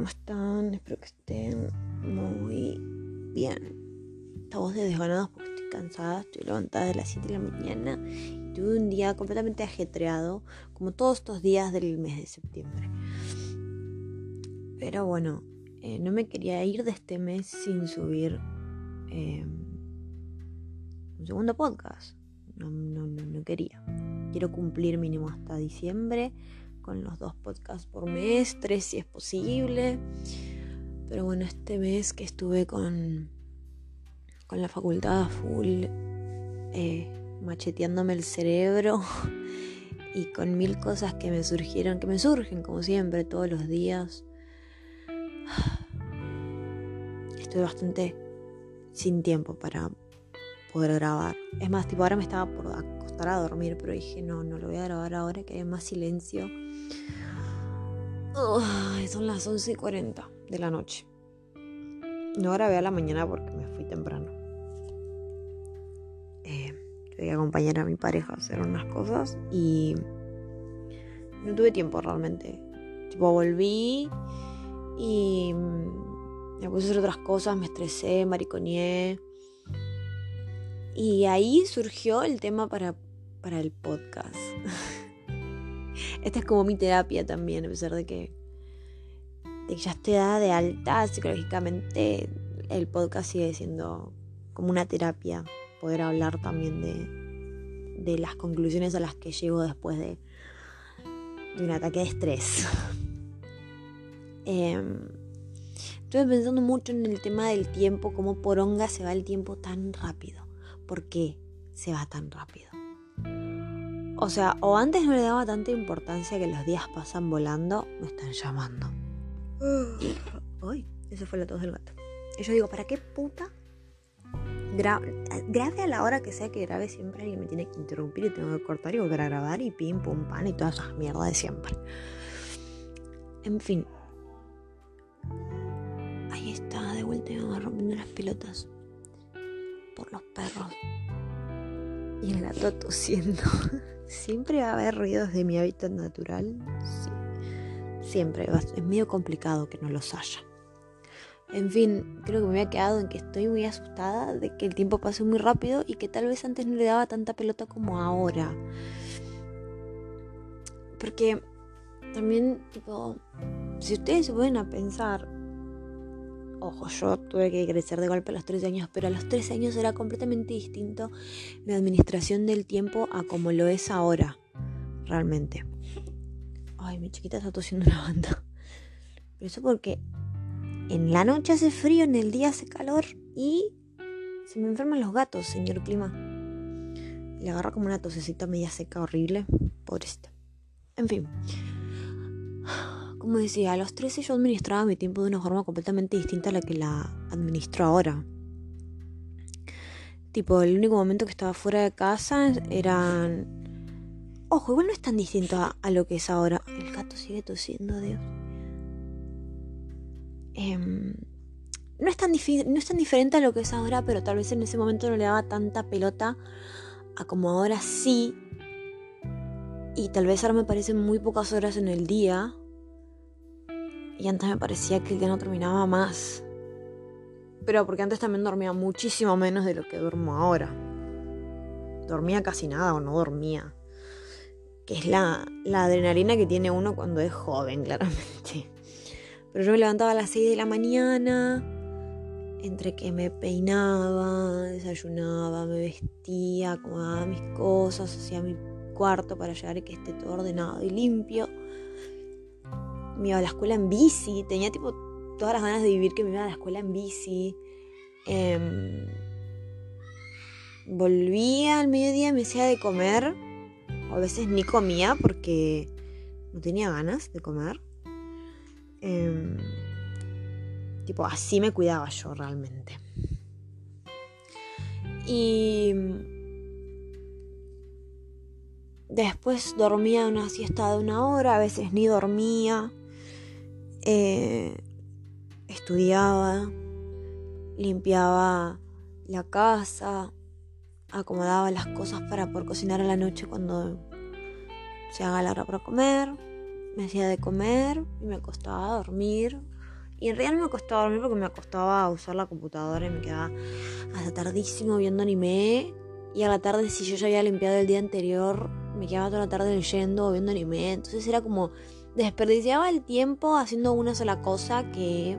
¿cómo están? Espero que estén muy bien. Estamos de desganados porque estoy cansada, estoy levantada de las 7 de la mañana y tuve un día completamente ajetreado, como todos estos días del mes de septiembre. Pero bueno, eh, no me quería ir de este mes sin subir eh, un segundo podcast. No, no, no, no quería. Quiero cumplir mínimo hasta diciembre con los dos podcasts por mes, tres si es posible. Pero bueno, este mes que estuve con, con la facultad full, eh, macheteándome el cerebro y con mil cosas que me surgieron, que me surgen como siempre todos los días. Estoy bastante sin tiempo para poder grabar. Es más, tipo, ahora me estaba por acostar a dormir, pero dije, no, no lo voy a grabar ahora, que hay más silencio. son las 11 y 40 de la noche. No grabé a la mañana porque me fui temprano. Eh, tuve acompañar a mi pareja a hacer unas cosas y no tuve tiempo realmente. Tipo, volví y mm, me puse a hacer otras cosas, me estresé, mariconeé. Y ahí surgió el tema para, para el podcast. Esta es como mi terapia también, a pesar de que, ya estoy dada de alta psicológicamente, el podcast sigue siendo como una terapia, poder hablar también de, las conclusiones a las que llego después de, de un ataque de estrés. Em, estuve pensando mucho en el tema del tiempo, cómo por onga se va el tiempo tan rápido. ¿Por qué se va tan rápido? O sea, o antes no le daba tanta importancia que los días pasan volando, me están llamando. Uy, eso fue la tos del gato. Y yo digo, ¿para qué puta? grave a la hora que sea que grabe siempre alguien me tiene que interrumpir y tengo que cortar y volver a grabar y pim, pum, pan y todas esas mierdas de siempre. En fin. Ahí está, de vuelta me va rompiendo las pelotas por los perros. Y el gato tosiendo. Siempre va a haber ruidos de mi hábitat natural. Sí. Siempre. Es medio complicado que no los haya. En fin, creo que me había quedado en que estoy muy asustada de que el tiempo pase muy rápido y que tal vez antes no le daba tanta pelota como ahora. Porque también, tipo, si ustedes se pueden pensar, Ojo, yo tuve que crecer de golpe a los 13 años, pero a los 13 años era completamente distinto mi administración del tiempo a como lo es ahora, realmente. Ay, mi chiquita está tosiendo una banda. Pero eso porque en la noche hace frío, en el día hace calor y se me enferman los gatos, señor clima. Le agarra como una tosecita media seca horrible. Pobrecita. En fin como decía, a los 13 yo administraba mi tiempo de una forma completamente distinta a la que la administro ahora. Tipo, el único momento que estaba fuera de casa eran... Ojo, igual no es tan distinto a, lo que es ahora. El gato sigue tosiendo, Dios. Em, no, es tan no es tan diferente a lo que es ahora, pero tal vez en ese momento no le daba tanta pelota a como ahora sí. Y tal vez ahora me parecen muy pocas horas en el día y antes me parecía que el día no terminaba más. Pero porque antes también dormía muchísimo menos de lo que duermo ahora. Dormía casi nada o no dormía. Que es la, la adrenalina que tiene uno cuando es joven, claramente. Pero yo me levantaba a las 6 de la mañana, entre que me peinaba, desayunaba, me vestía, acomodaba mis cosas, hacía mi cuarto para llegar y que esté todo ordenado y limpio me iba a la escuela en bici, tenía tipo todas las ganas de vivir que me iba a la escuela en bici. Em, volvía al mediodía, me hacía de comer, o a veces ni comía porque no tenía ganas de comer. Em, tipo, así me cuidaba yo realmente. Y después dormía una siesta de una hora, a veces ni dormía. Eh, estudiaba, limpiaba la casa, acomodaba las cosas para poder cocinar a la noche cuando se haga la hora para comer, me hacía de comer y me acostaba a dormir Y en realidad no me costaba dormir porque me acostaba a usar la computadora y me quedaba hasta tardísimo viendo anime. Y a la tarde, si yo ya había limpiado el día anterior, me quedaba toda la tarde leyendo o viendo anime. Entonces era como desperdiciaba el tiempo haciendo una sola cosa que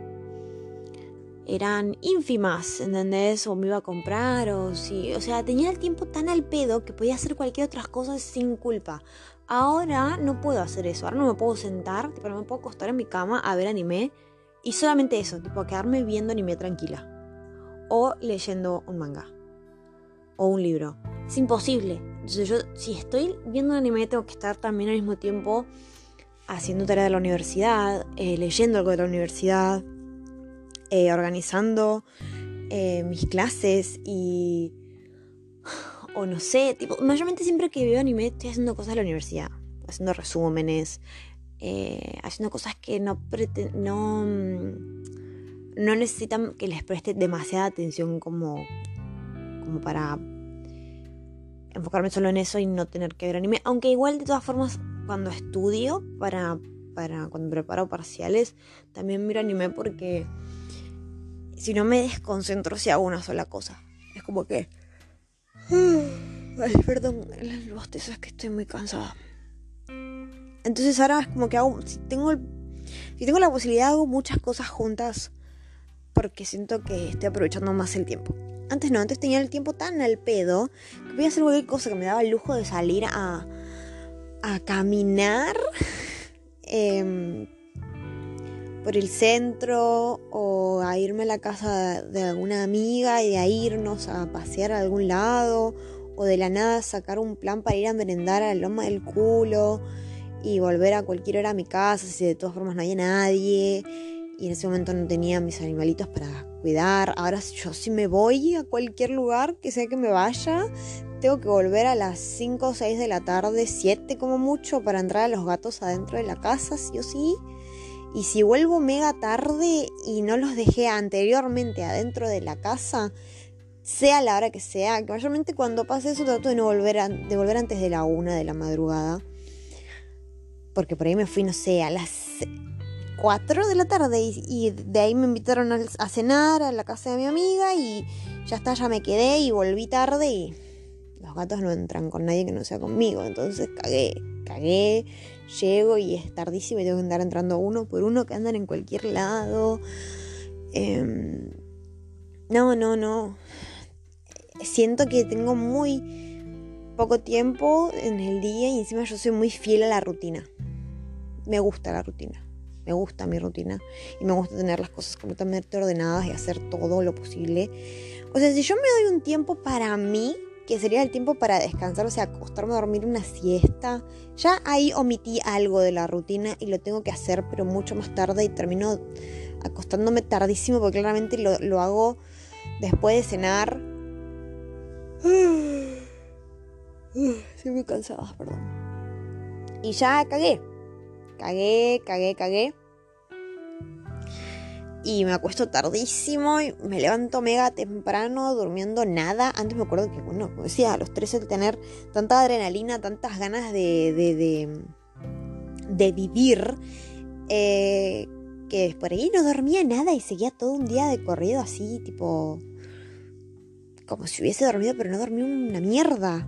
eran ínfimas, ¿entendés? O me iba a comprar, o si. O sea, tenía el tiempo tan al pedo que podía hacer cualquier otra cosa sin culpa. Ahora no puedo hacer eso. Ahora no me puedo sentar, pero me puedo acostar en mi cama a ver anime. Y solamente eso, tipo, quedarme viendo anime tranquila. O leyendo un manga. O un libro. Es imposible. Entonces yo, si estoy viendo un anime, tengo que estar también al mismo tiempo haciendo tarea de la universidad, eh, leyendo algo de la universidad, eh, organizando eh, mis clases y... O no sé, tipo, mayormente siempre que veo anime estoy haciendo cosas de la universidad, haciendo resúmenes, haciendo cosas que no, no, no necesitan que les preste demasiada atención como, como para enfocarme solo en eso y no tener que ver anime. Aunque igual de todas formas cuando estudio para, para cuando preparo parciales, también miro anime porque si no me desconcentro si hago una sola cosa. Es como que... Ay, perdón, el bostezo es que estoy muy cansada. Entonces ahora es como que hago... Si tengo, si tengo la posibilidad hago muchas cosas juntas porque siento que estoy aprovechando más el tiempo. Antes no, antes tenía el tiempo tan al pedo que podía hacer cualquier cosa que me daba el lujo de salir a a caminar em, por el centro o a irme a la casa de alguna amiga y ahí irnos a pasear a algún lado o de la nada sacar un plan para ir a merendar a la loma del culo y volver a cualquier hora a mi casa si de todas formas no había nadie y en ese momento no tenía mis animalitos para cuidar. Ahora yo si me voy a cualquier lugar que sea que me vaya, tengo que volver a las 5 o 6 de la tarde, 7 como mucho, para entrar a los gatos adentro de la casa, sí o sí. Y si vuelvo mega tarde y no los dejé anteriormente adentro de la casa, sea la hora que sea, que mayormente cuando pase eso trato de no volver, de volver antes de la 1 de la madrugada. Porque por ahí me fui, no sé, a las 4 de la tarde y, de ahí me invitaron a, cenar a la casa de mi amiga y ya está, ya me quedé y volví tarde y los gatos no entran con nadie que no sea conmigo. Entonces cagué, cagué, llego y es tardísimo y tengo que andar entrando uno por uno que andan en cualquier lado. Em, no, no, no. Siento que tengo muy poco tiempo en el día y encima yo soy muy fiel a la rutina. Me gusta la rutina. Me gusta mi rutina y me gusta tener las cosas completamente ordenadas y hacer todo lo posible. O sea, si yo me doy un tiempo para mí, que sería el tiempo para descansar, o sea, acostarme a dormir una siesta. Ya ahí omití algo de la rutina y lo tengo que hacer, pero mucho más tarde y termino acostándome tardísimo porque claramente lo, hago después de cenar. Estoy muy cansada, perdón. Y ya cagué. Cagué, cagué, cagué y me acuesto tardísimo y me levanto mega temprano durmiendo nada. Antes me acuerdo que, bueno, como decía, a los 13 tener tanta adrenalina, tantas ganas de, de, de, vivir, eh, que por ahí no dormía nada y seguía todo un día de corrido así, tipo, como si hubiese dormido, pero no dormí una mierda.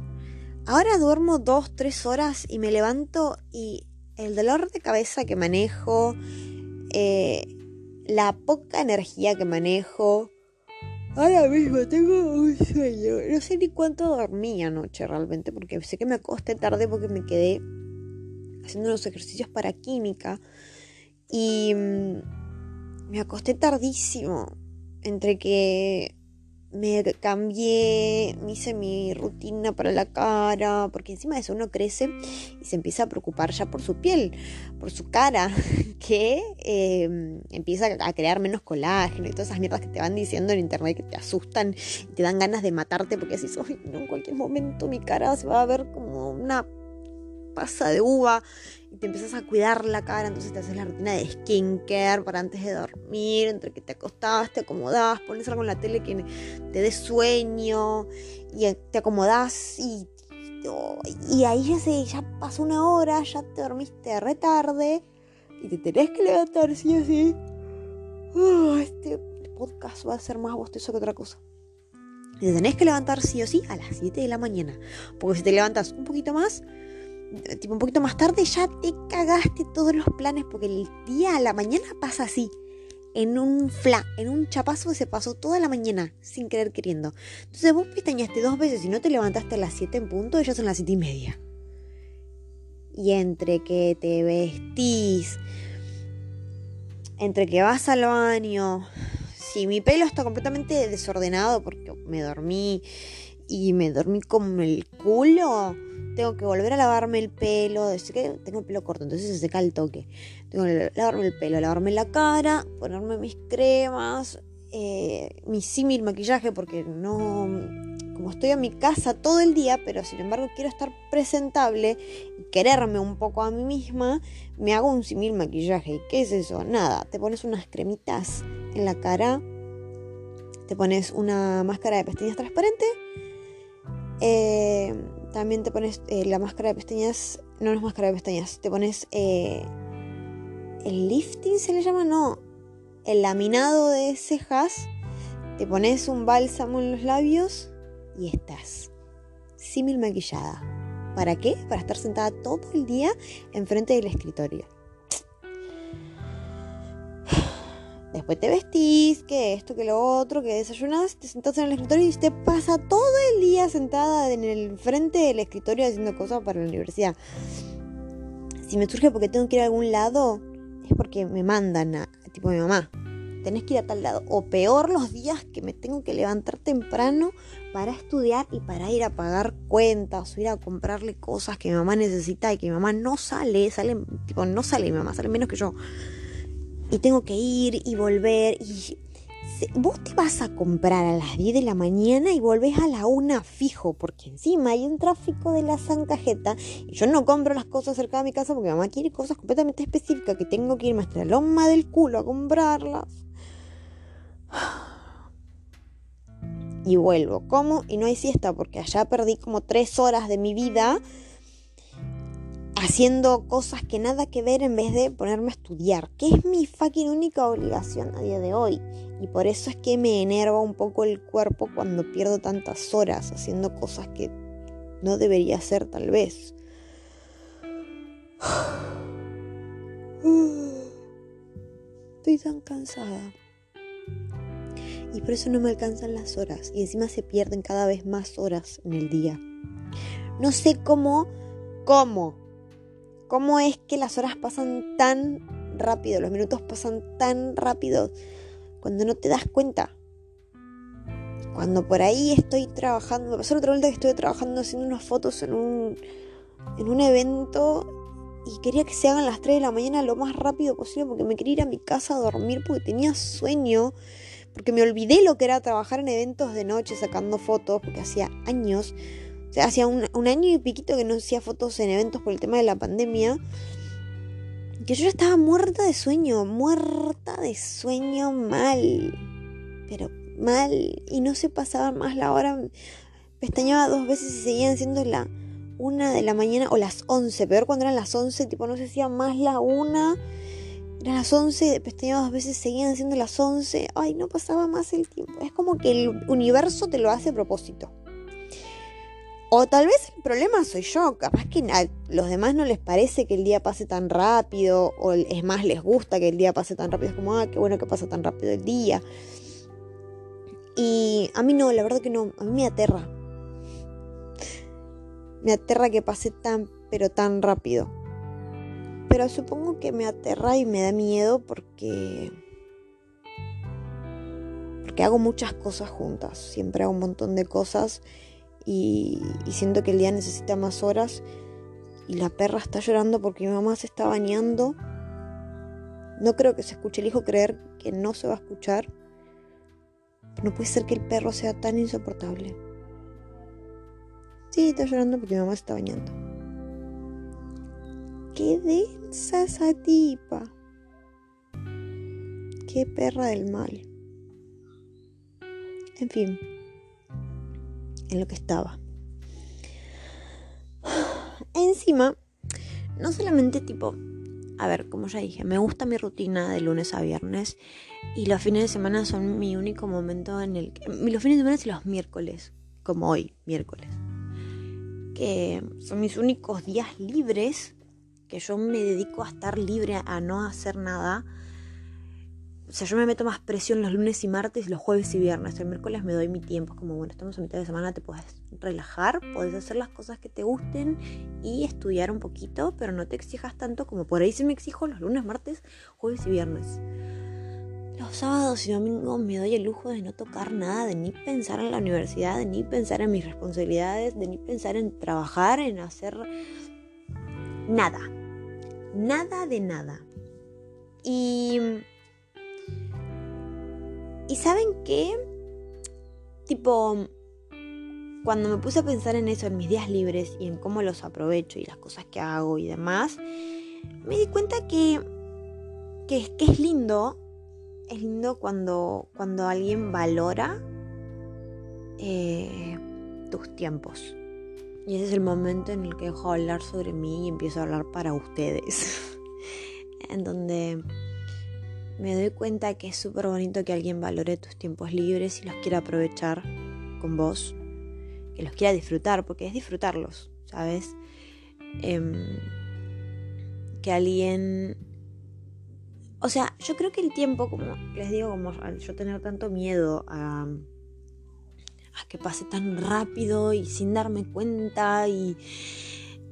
Ahora duermo dos, tres horas y me levanto y el dolor de cabeza que manejo, eh, la poca energía que manejo. Ahora mismo tengo un sueño. No sé ni cuánto dormí anoche realmente, porque sé que me acosté tarde porque me quedé haciendo los ejercicios para química. Y mm, me acosté tardísimo. Entre que me cambié, me hice mi rutina para la cara, porque encima de eso uno crece y se empieza a preocupar ya por su piel, por su cara, que em, empieza a crear menos colágeno y todas esas mierdas que te van diciendo en internet que te asustan y te dan ganas de matarte porque decís, Ay, no, en cualquier momento mi cara se va a ver como una pasa de uva y te empiezas a cuidar la cara, entonces te haces la rutina de skincare para antes de dormir, entre que te acostabas, te acomodabas, pones algo en la tele que te dé sueño y te acomodás y, y ahí ya, se, ya pasó una hora, ya te dormiste re tarde y te tenés que levantar sí o sí. Ah, este podcast va a ser más bostezo que otra cosa. Te tenés que levantar sí o sí a las 7 de la mañana. Porque si te levantas un poquito más, tipo un poquito más tarde, ya te cagaste todos los planes. Porque el día a la mañana pasa así. En un fla, en un chapazo que se pasó toda la mañana, sin querer queriendo. Entonces vos pestañaste dos veces y no te levantaste a las 7 en punto, ya son las 7 y media. Y entre que te vestís, entre que vas al baño, si mi pelo está completamente desordenado porque me dormí y me dormí como el culo, tengo que volver a lavarme el pelo. que tengo el pelo corto, entonces se seca el toque. Tengo que lavarme el pelo, lavarme la cara, ponerme mis cremas, eh, mi símil maquillaje porque no como estoy en mi casa todo el día, pero sin embargo quiero estar presentable y quererme un poco a mí misma, me hago un simil maquillaje. ¿Y qué es eso? Nada, te pones unas cremitas en la cara, te pones una máscara de pestañas transparente, eh, también te pones eh, la máscara de pestañas, no, no es máscara de pestañas, te pones eh, el lifting, se le llama, no, el laminado de cejas, te pones un bálsamo en los labios y estás símil maquillada. ¿Para qué? Para estar sentada todo el día enfrente del escritorio. Después te vestís, que esto, que lo otro, que desayunas, te sentás en el escritorio y te pasa todo el día sentada en el frente del escritorio haciendo cosas para la universidad. Si me surge porque tengo que ir a algún lado, es porque me mandan a, tipo mi mamá, tenés que ir a tal lado. O peor los días que me tengo que levantar temprano para estudiar y para ir a pagar cuentas o ir a comprarle cosas que mi mamá necesita y que mi mamá no sale, sale, tipo, no sale mi mamá, sale menos que yo. Y tengo que ir y volver y vos te vas a comprar a las 10 de la mañana y volvés a la 1 fijo, porque encima hay un tráfico de la zancajeta y yo no compro las cosas cerca de mi casa porque mamá quiere cosas completamente específicas que tengo que irme hasta la loma del culo a comprarlas. Y vuelvo, como y no hay siesta porque allá perdí como tres horas de mi vida haciendo cosas que nada que ver en vez de ponerme a estudiar, que es mi fucking única obligación a día de hoy. Y por eso es que me enerva un poco el cuerpo cuando pierdo tantas horas haciendo cosas que no debería hacer tal vez. Estoy tan cansada. Y por eso no me alcanzan las horas. Y encima se pierden cada vez más horas en el día. No sé cómo, cómo, cómo es que las horas pasan tan rápido, los minutos pasan tan rápido cuando no te das cuenta. Cuando por ahí estoy trabajando, me pasó otra vuelta que estuve trabajando haciendo unas fotos en un, en un evento y quería que se hagan las 3 de la mañana lo más rápido posible porque me quería ir a mi casa a dormir porque tenía sueño porque me olvidé lo que era trabajar en eventos de noche sacando fotos, porque hacía años, hacía un, año y piquito que no hacía fotos en eventos por el tema de la pandemia, que yo ya estaba muerta de sueño, muerta de sueño mal, pero mal, y no se pasaba más la hora, pestañaba dos veces y seguían siendo la una de la mañana o las once, peor cuando eran las once, tipo no se hacía más la una eran las 11, pestañaba dos veces, seguían siendo las 11. Ay, no pasaba más el tiempo. Es como que el universo te lo hace a propósito. O tal vez el problema soy yo. Capaz que a los demás no les parece que el día pase tan rápido. O es más, les gusta que el día pase tan rápido. Es como, ah, qué bueno que pasa tan rápido el día. Y a mí no, la verdad que no. A mí me aterra. Me aterra que pase tan, pero tan rápido. Pero supongo que me aterra y me da miedo porque... Porque hago muchas cosas juntas. Siempre hago un montón de cosas y, siento que el día necesita más horas. Y la perra está llorando porque mi mamá se está bañando. No creo que se escuche. el hijo creer que no se va a escuchar. No puede ser que el perro sea tan insoportable. Sí, está llorando porque mi mamá se está bañando. Qué densa esa tipa. Qué perra del mal. En fin, lo que estaba. Encima, no solamente tipo a ver, como ya dije, me gusta mi rutina de lunes a viernes y los fines de semana son mi único momento en el que... Los fines de semana y los miércoles, como hoy, miércoles. Que son mis únicos días libres, que yo me dedico a estar libre, a no hacer nada o sea, yo me meto más presión los lunes y martes los jueves y viernes. El miércoles me doy mi tiempo. Es como, bueno, estamos a mitad de semana, te puedes relajar, puedes hacer las cosas que te gusten y estudiar un poquito, pero no te exijas tanto como por ahí se me exijo los lunes, martes, jueves y viernes. Los sábados y domingos me doy el lujo de no tocar nada, de ni pensar en la universidad, de ni pensar en mis responsabilidades, de ni pensar en trabajar, en hacer nada. Nada de nada. Y y saben qué? Tipo, cuando me puse a pensar en eso, en mis días libres y en cómo los aprovecho y las cosas que hago y demás, me di cuenta que, que, es lindo, es lindo cuando, cuando alguien valora eh, tus tiempos. Y ese es el momento en el que dejo hablar sobre mí y empiezo a hablar para ustedes. en donde me doy cuenta que es súper bonito que alguien valore tus tiempos libres y los quiera aprovechar con vos, que los quiera disfrutar, porque es disfrutarlos, ¿sabes? Em, que alguien... O sea, yo creo que el tiempo, como les digo, como al yo tener tanto miedo a, que pase tan rápido y sin darme cuenta y,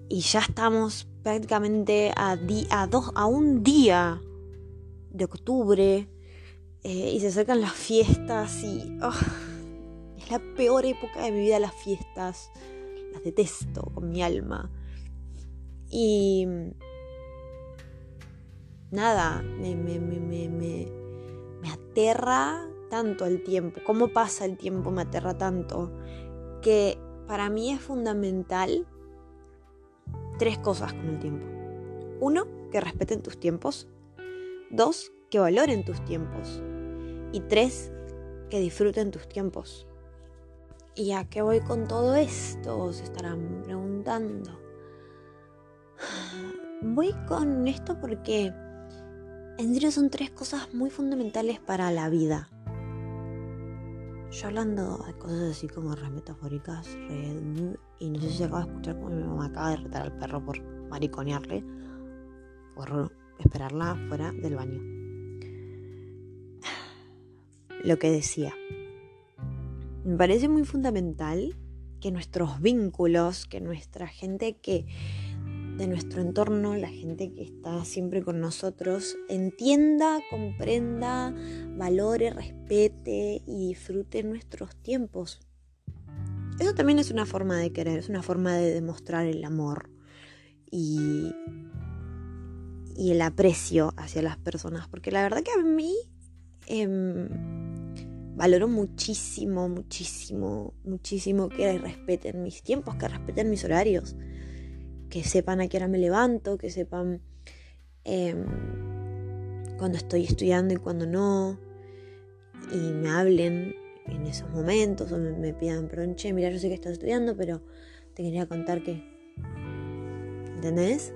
y ya estamos prácticamente a, dos, a un día de octubre eh, y se acercan las fiestas y oh, es la peor época de mi vida las fiestas. Las detesto con mi alma. Y nada, me, me, me, me, aterra tanto el tiempo. ¿Cómo pasa el tiempo? Me aterra tanto. Que para mí es fundamental tres cosas con el tiempo. Uno, que respeten tus tiempos. Dos, que valoren tus tiempos. Y tres, que disfruten tus tiempos. ¿Y a qué voy con todo esto? Se estarán preguntando. Voy con esto porque en serio son tres cosas muy fundamentales para la vida. Yo hablando de cosas así como re metafóricas, y no sé si acaba de escuchar como mi mamá acaba de retar al perro por mariconearle, por esperarla fuera del baño. Lo que decía. Me parece muy fundamental que nuestros vínculos, que nuestra gente que de nuestro entorno, la gente que está siempre con nosotros, entienda, comprenda, valore, respete y disfrute nuestros tiempos. Eso también es una forma de querer, es una forma de demostrar el amor y y el aprecio hacia las personas, porque la verdad que a mí em, valoro muchísimo, muchísimo, muchísimo que respeten mis tiempos, que respeten mis horarios, que sepan a qué hora me levanto, que sepan em, cuando estoy estudiando y cuando no, y me hablen en esos momentos o me, pidan, perdón, che, mira, yo sé que estás estudiando, pero te quería contar que... ¿Entendés?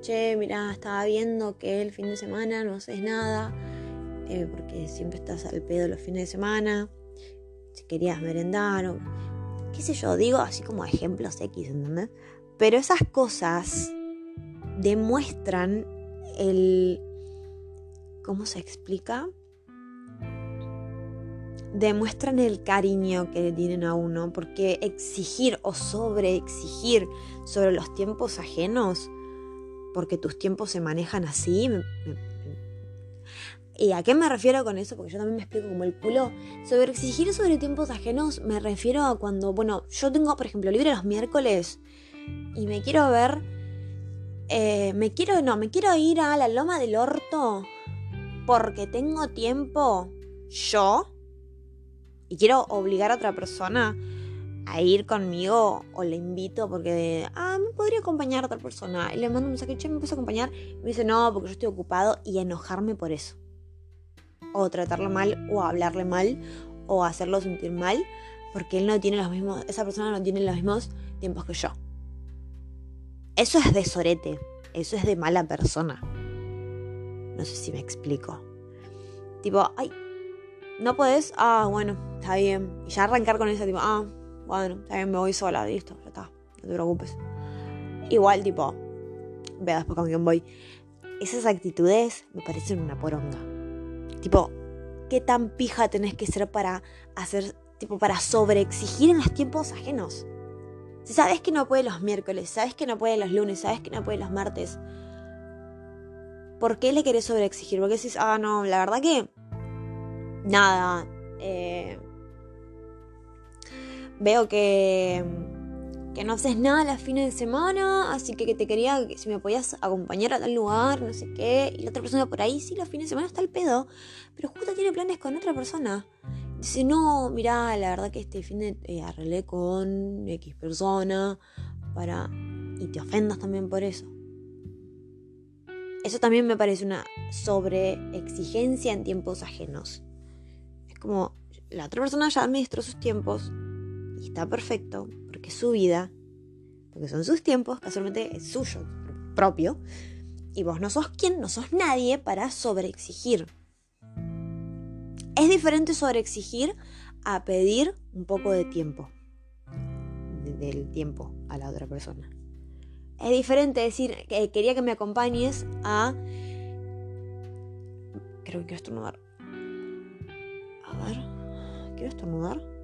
Che, mira, estaba viendo que el fin de semana no haces nada, eh, porque siempre estás al pedo los fines de semana, si querías merendar o qué sé yo, digo así como ejemplos X, ¿entendés? Pero esas cosas demuestran el... ¿Cómo se explica? demuestran el cariño que le tienen a uno, porque exigir o sobre exigir sobre los tiempos ajenos porque tus tiempos se manejan así. ¿Y a qué me refiero con eso? Porque yo también me explico como el culo. Sobre exigir sobre tiempos ajenos me refiero a cuando, bueno, yo tengo, por ejemplo, libre los miércoles y me quiero ver, eh, me quiero, no, me quiero ir a la loma del orto porque tengo tiempo yo y quiero obligar a otra persona a ir conmigo o le invito porque, ah, me podría acompañar otra persona. Y le mando un mensaje, che, ¿me puedes acompañar? Y me dice, no, porque yo estoy ocupado y enojarme por eso. O tratarlo mal, o hablarle mal, o hacerlo sentir mal, porque él no tiene los mismos, esa persona no tiene los mismos tiempos que yo. Eso es de sorete, eso es de mala persona. No sé si me explico. Tipo, ay, no podés, ah, bueno, está bien. Y ya arrancar con ese tipo, ah, bueno, bien, me voy sola, listo, ya está, no te preocupes. Igual, tipo, vea después con quién voy. Esas actitudes me parecen una poronga. Tipo, ¿qué tan pija tenés que ser para hacer, tipo, para sobreexigir en los tiempos ajenos? Si sabes que no puede los miércoles, sabes que no puede los lunes, sabes que no puede los martes, ¿por qué le querés sobreexigir? Porque decís, ah, no, la verdad que. Nada. Eh, veo que. Que no haces nada los fines de semana, así que te quería que si me podías acompañar a tal lugar, no sé qué. Y la otra persona por ahí, sí, los fines de semana está el pedo, pero justo tiene planes con otra persona. Dice, no, mira, la verdad que este fin de eh, arreglé con X persona para... Y te ofendas también por eso. Eso también me parece una sobreexigencia en tiempos ajenos. Es como, la otra persona ya administró sus tiempos y está perfecto, porque su vida, porque son sus tiempos, casualmente es suyo, propio, y vos no sos quien, no sos nadie para sobreexigir. Es diferente sobre exigir a pedir un poco de tiempo. Del tiempo a la otra persona. Es diferente decir que quería que me acompañes a. Creo que quiero estornudar. A ver. ¿Quiero estornudar?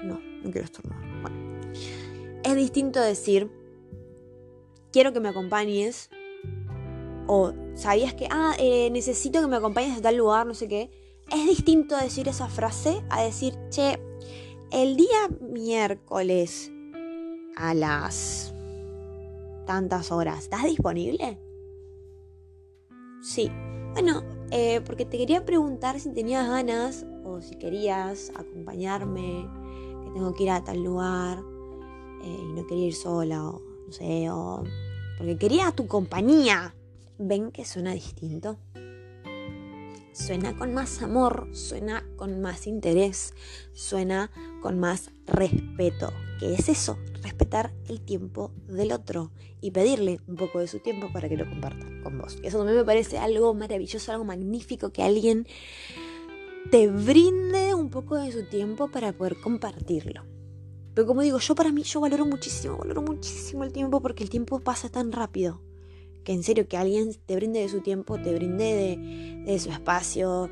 No, no quiero estornudar. Bueno. Es distinto decir. Quiero que me acompañes o sabías que, ah, eh, necesito que me acompañes a tal lugar, no sé qué, es distinto decir esa frase a decir, che, el día miércoles a las tantas horas, ¿estás disponible? Sí. Bueno, eh, porque te quería preguntar si tenías ganas o si querías acompañarme, tengo que ir a tal lugar eh, y no quería ir sola o no sé, o porque quería tu compañía. ¿Ven que suena distinto? Suena con más amor, suena con más interés, suena con más respeto. ¿Qué es eso? Respetar el tiempo del otro y pedirle un poco de su tiempo para que lo comparta con vos. Eso también me parece algo maravilloso, algo magnífico que alguien te brinde un poco de su tiempo para poder compartirlo. Pero como digo, yo para mí, yo valoro muchísimo, valoro muchísimo el tiempo porque el tiempo pasa tan rápido que en serio que alguien te brinde de su tiempo, te brinde de, su espacio,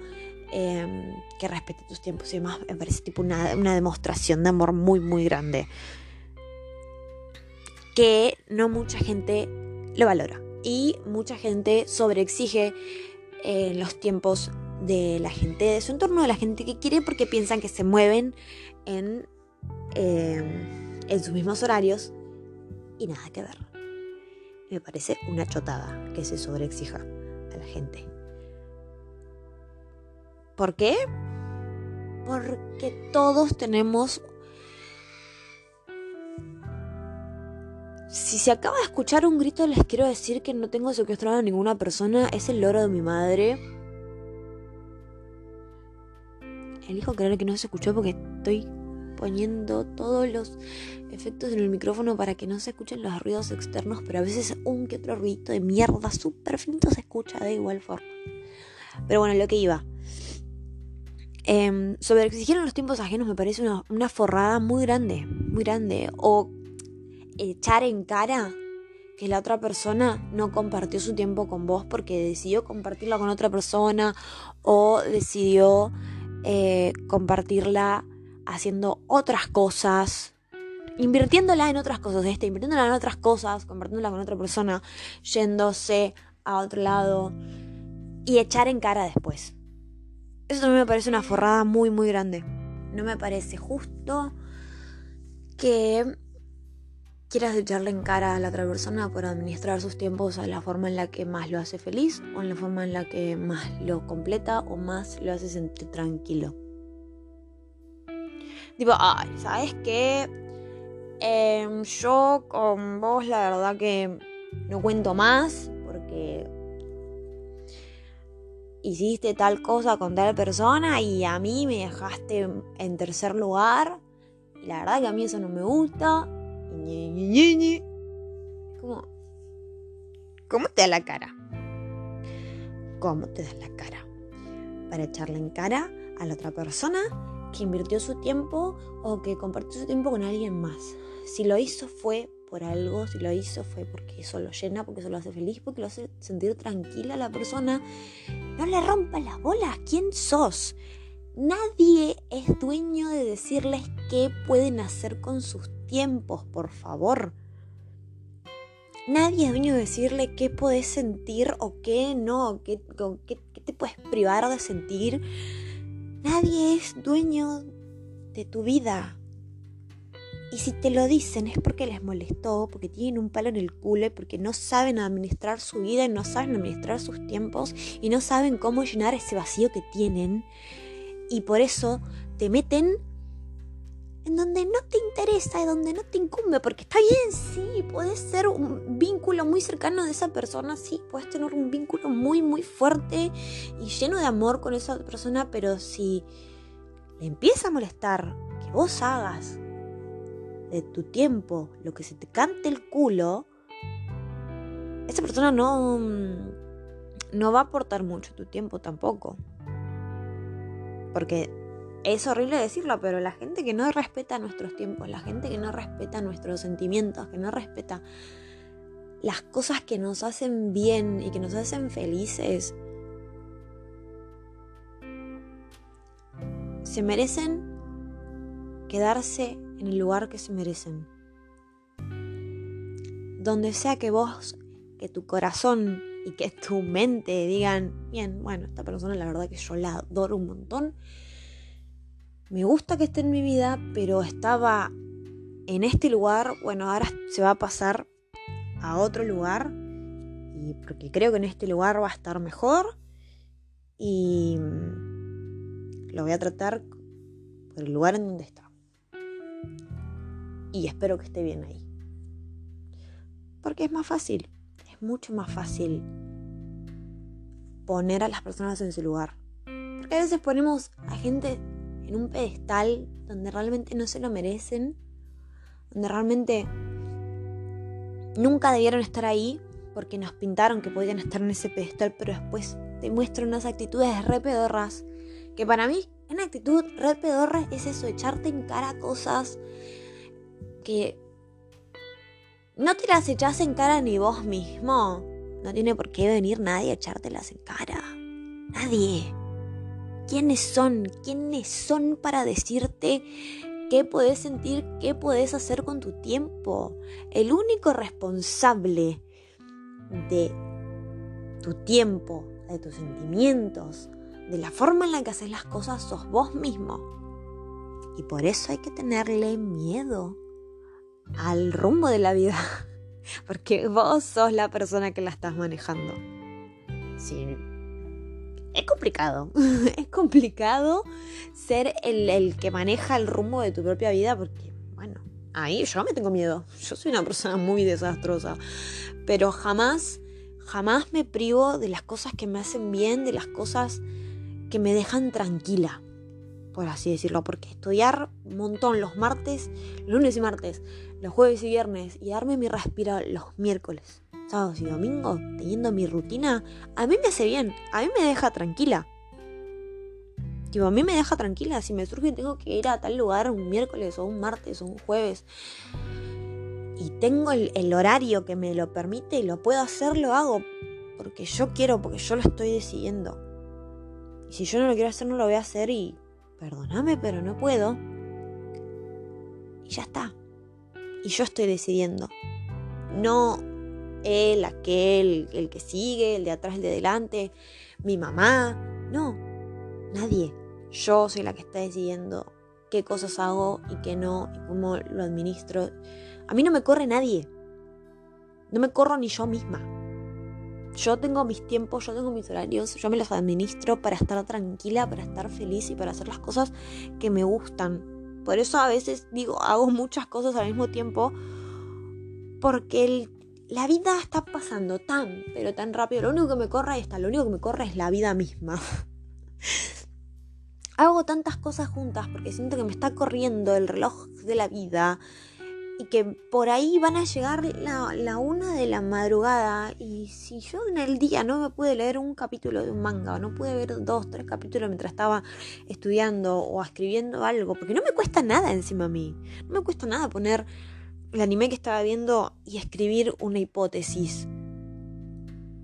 em, que respete tus tiempos y demás, me parece tipo una, demostración de amor muy, muy grande. Que no mucha gente lo valora. Y mucha gente sobreexige eh, los tiempos de la gente de su entorno, de la gente que quiere, porque piensan que se mueven en, em, en sus mismos horarios y nada que ver me parece una chotada que se sobreexija a la gente. ¿Por qué? Porque todos tenemos... Si se acaba de escuchar un grito, les quiero decir que no tengo secuestrado a ninguna persona. Es el loro de mi madre. Elijo creer que no se escuchó porque estoy poniendo todos los efectos en el micrófono para que no se escuchen los ruidos externos, pero a veces un que otro ruido de mierda súper finito se escucha de igual forma. Pero bueno, lo que iba. Eh, sobre exigir los tiempos ajenos me parece una, una forrada muy grande, muy grande. O echar en cara que la otra persona no compartió su tiempo con vos porque decidió compartirla con otra persona o decidió eh, compartirla haciendo otras cosas, invirtiéndola en otras cosas, este, invirtiéndola en otras cosas, compartiéndola con otra persona, yéndose a otro lado y echar en cara después. Eso también me parece una forrada muy, muy grande. No me parece justo que quieras echarle en cara a la otra persona por administrar sus tiempos a la forma en la que más lo hace feliz o en la forma en la que más lo completa o más lo hace sentir tranquilo. Tipo, ay, ¿sabes qué? Em, yo con vos la verdad que no cuento más porque hiciste tal cosa con tal persona y a mí me dejaste en tercer lugar. La verdad que a mí eso no me gusta. ¿Cómo? ¿Cómo te da la cara? ¿cómo te das la cara? Para echarle en cara a la otra persona que invirtió su tiempo o que compartió su tiempo con alguien más. Si lo hizo fue por algo, si lo hizo fue porque eso lo llena, porque eso lo hace feliz, porque lo hace sentir tranquila a la persona. No le rompas las bolas, ¿quién sos? Nadie es dueño de decirles qué pueden hacer con sus tiempos, por favor. Nadie es dueño de decirle qué podés sentir o qué no, qué, qué, te puedes privar de sentir. Nadie es dueño de tu vida. Y si te lo dicen es porque les molestó, porque tienen un palo en el culo, porque no saben administrar su vida y no saben administrar sus tiempos y no saben cómo llenar ese vacío que tienen. Y por eso te meten en donde no te interesa, en donde no te incumbe, porque está bien, sí, puedes ser un vínculo muy cercano de esa persona, sí, puedes tener un vínculo muy, muy fuerte y lleno de amor con esa persona, pero si le empieza a molestar que vos hagas de tu tiempo lo que se te cante el culo, esa persona no, no va a aportar mucho tu tiempo tampoco. Porque es horrible decirlo, pero la gente que no respeta nuestros tiempos, la gente que no respeta nuestros sentimientos, que no respeta las cosas que nos hacen bien y que nos hacen felices, se merecen quedarse en el lugar que se merecen. Donde sea que vos, que tu corazón y que tu mente digan, bien, bueno, esta persona la verdad que yo la adoro un montón. Me gusta que esté en mi vida, pero estaba en este lugar, bueno, ahora se va a pasar a otro lugar y porque creo que en este lugar va a estar mejor y lo voy a tratar por el lugar en donde está y espero que esté bien ahí. Porque es más fácil, es mucho más fácil poner a las personas en su lugar. Porque a veces ponemos a gente en un pedestal donde realmente no se lo merecen, donde realmente nunca debieron estar ahí porque nos pintaron que podían estar en ese pedestal, pero después te muestran unas actitudes re pedorras, que para mí una actitud re pedorra es eso, echarte en cara cosas, que no te las echas en cara ni vos mismo. No tiene por qué venir nadie a echártelas en cara. Nadie. ¿Quiénes son? ¿Quiénes son para decirte qué puedes sentir, qué puedes hacer con tu tiempo? El único responsable de tu tiempo, de tus sentimientos, de la forma en la que haces las cosas sos vos mismo. Y por eso hay que tenerle miedo al rumbo de la vida. Porque vos sos la persona que la estás manejando. Sí. Es complicado. es complicado ser el, el, que maneja el rumbo de tu propia vida porque, bueno, ahí yo me tengo miedo. Yo soy una persona muy desastrosa. Pero jamás, jamás me privo de las cosas que me hacen bien, de las cosas que me dejan tranquila por así decirlo, porque estudiar un montón los martes, lunes y martes, los jueves y viernes y darme mi respiro los miércoles, sábados y domingos, teniendo mi rutina, a mí me hace bien, a mí me deja tranquila. Tipo, a mí me deja tranquila si me surge tengo que ir a tal lugar un miércoles o un martes o un jueves y tengo el, horario que me lo permite y lo puedo hacer, lo hago porque yo quiero, porque yo lo estoy decidiendo. Y si yo no lo quiero hacer, no lo voy a hacer y perdóname, pero no puedo. Y ya está. Y yo estoy decidiendo. No él, aquel, el que sigue, el de atrás, el de delante, mi mamá. No, nadie. Yo soy la que está decidiendo qué cosas hago y qué no, y cómo lo administro. A mí no me corre nadie. No me corro ni yo misma. Yo tengo mis tiempos, yo tengo mis horarios, yo me los administro para estar tranquila, para estar feliz y para hacer las cosas que me gustan. Por eso a veces digo, hago muchas cosas al mismo tiempo, porque la vida está pasando tan, pero tan rápido. Lo único que me corre está, lo único que me corre es la vida misma. hago tantas cosas juntas porque siento que me está corriendo el reloj de la vida y que por ahí van a llegar la, la, una de la madrugada y si yo en el día no me pude leer un capítulo de un manga o no pude ver dos, tres capítulos mientras estaba estudiando o escribiendo algo, porque no me cuesta nada encima a mí, no me cuesta nada poner el anime que estaba viendo y escribir una hipótesis.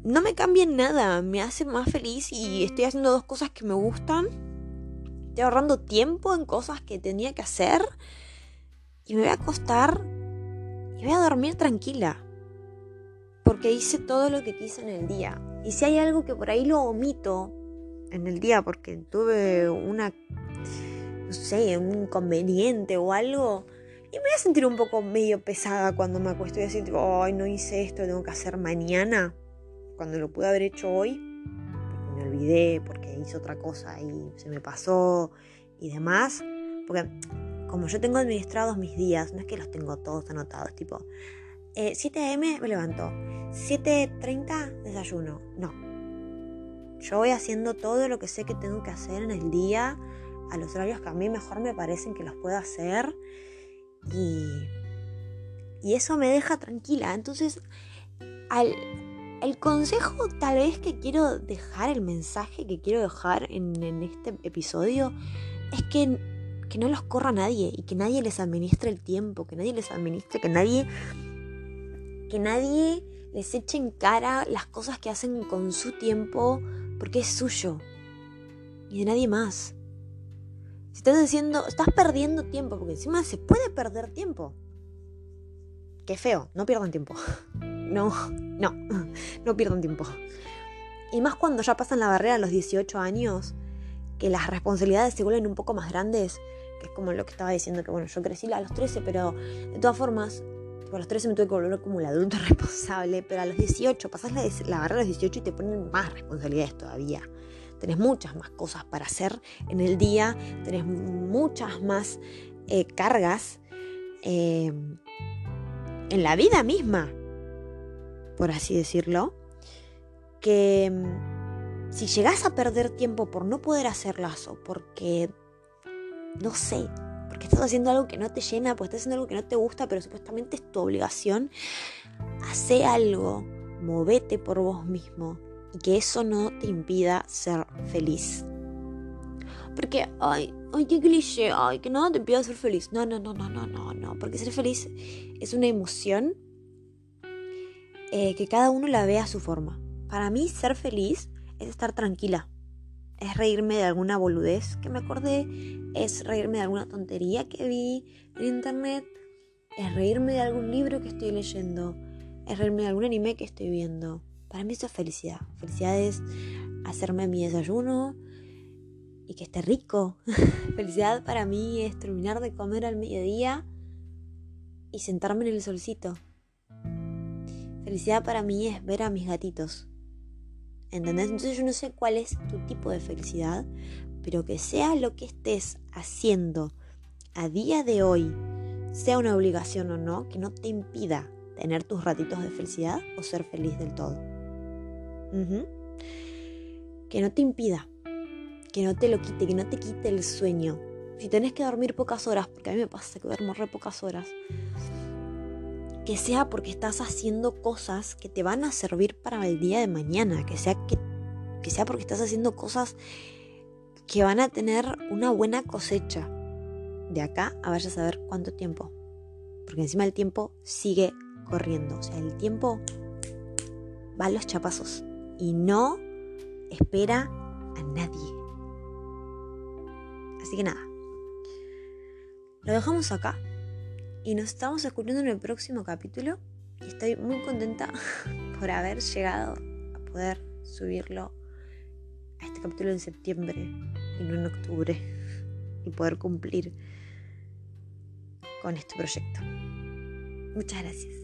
No me cambia nada, me hace más feliz y estoy haciendo dos cosas que me gustan. Estoy ahorrando tiempo en cosas que tenía que hacer y me voy a acostar y voy a dormir tranquila. Porque hice todo lo que quise en el día. Y si hay algo que por ahí lo omito en el día porque tuve una, no sé, un inconveniente o algo, y me voy a sentir un poco medio pesada cuando me acuesto y decir, ay, no hice esto, lo tengo que hacer mañana, cuando lo pude haber hecho hoy, me olvidé, porque hice otra cosa y se me pasó y demás. Porque como yo tengo administrados mis días, no es que los tengo todos anotados, tipo, 7 eh, a.m. me levanto, 7.30 desayuno, no. Yo voy haciendo todo lo que sé que tengo que hacer en el día, a los horarios que a mí mejor me parecen que los puedo hacer, y, y eso me deja tranquila. Entonces, al, el consejo tal vez que quiero dejar, el mensaje que quiero dejar en, en este episodio, es que que no los corra nadie y que nadie les administre el tiempo, que nadie les administre, que nadie que nadie les eche en cara las cosas que hacen con su tiempo porque es suyo y de nadie más. Si estás diciendo, estás perdiendo tiempo, porque encima se puede perder tiempo. Qué feo, no pierdan tiempo. No, no, no pierdan tiempo. Y más cuando ya pasan la barrera a los 18 años, que las responsabilidades se vuelven un poco más grandes es como lo que estaba diciendo, que bueno, yo crecí a los 13, pero de todas formas, a los 13 me tuve que volver como el adulto responsable, pero a los 18, pasás la, la barrera a los 18 y te ponen más responsabilidades todavía. Tenés muchas más cosas para hacer en el día, tenés muchas más eh, cargas eh, en la vida misma, por así decirlo, que mm, si llegás a perder tiempo por no poder hacerlas o porque no sé, porque estás haciendo algo que no te llena, porque estás haciendo algo que no te gusta, pero supuestamente es tu obligación, hace algo, movete por vos mismo y que eso no te impida ser feliz. Porque, ay, ay, qué cliché, ay, que nada te impida ser feliz. No, no, no, no, no, no, no, porque ser feliz es una emoción eh, que cada uno la ve a su forma. Para mí, ser feliz es estar tranquila, es reírme de alguna boludez que me acordé, es reírme de alguna tontería que vi en internet, es reírme de algún libro que estoy leyendo, es reírme de algún anime que estoy viendo. Para mí eso es felicidad. Felicidad es hacerme mi desayuno y que esté rico. felicidad para mí es terminar de comer al mediodía y sentarme en el solcito. Felicidad para mí es ver a mis gatitos ¿Entendés? Entonces yo no sé cuál es tu tipo de felicidad, pero que sea lo que estés haciendo a día de hoy, sea una obligación o no, que no te impida tener tus ratitos de felicidad o ser feliz del todo. Que no te impida, que no te lo quite, que no te quite el sueño. Si tenés que dormir pocas horas, porque a mí me pasa que duermo re pocas horas, que sea porque estás haciendo cosas que te van a servir para el día de mañana, que sea, que, que sea porque estás haciendo cosas que van a tener una buena cosecha. De acá a vaya a saber cuánto tiempo. Porque encima el tiempo sigue corriendo. O sea, el tiempo va a los chapazos. Y no espera a nadie. Así que nada. Lo dejamos acá. Y nos estamos escuchando en el próximo capítulo. Y estoy muy contenta por haber llegado a poder subirlo a este capítulo en septiembre y no en octubre. Y poder cumplir con este proyecto. Muchas gracias.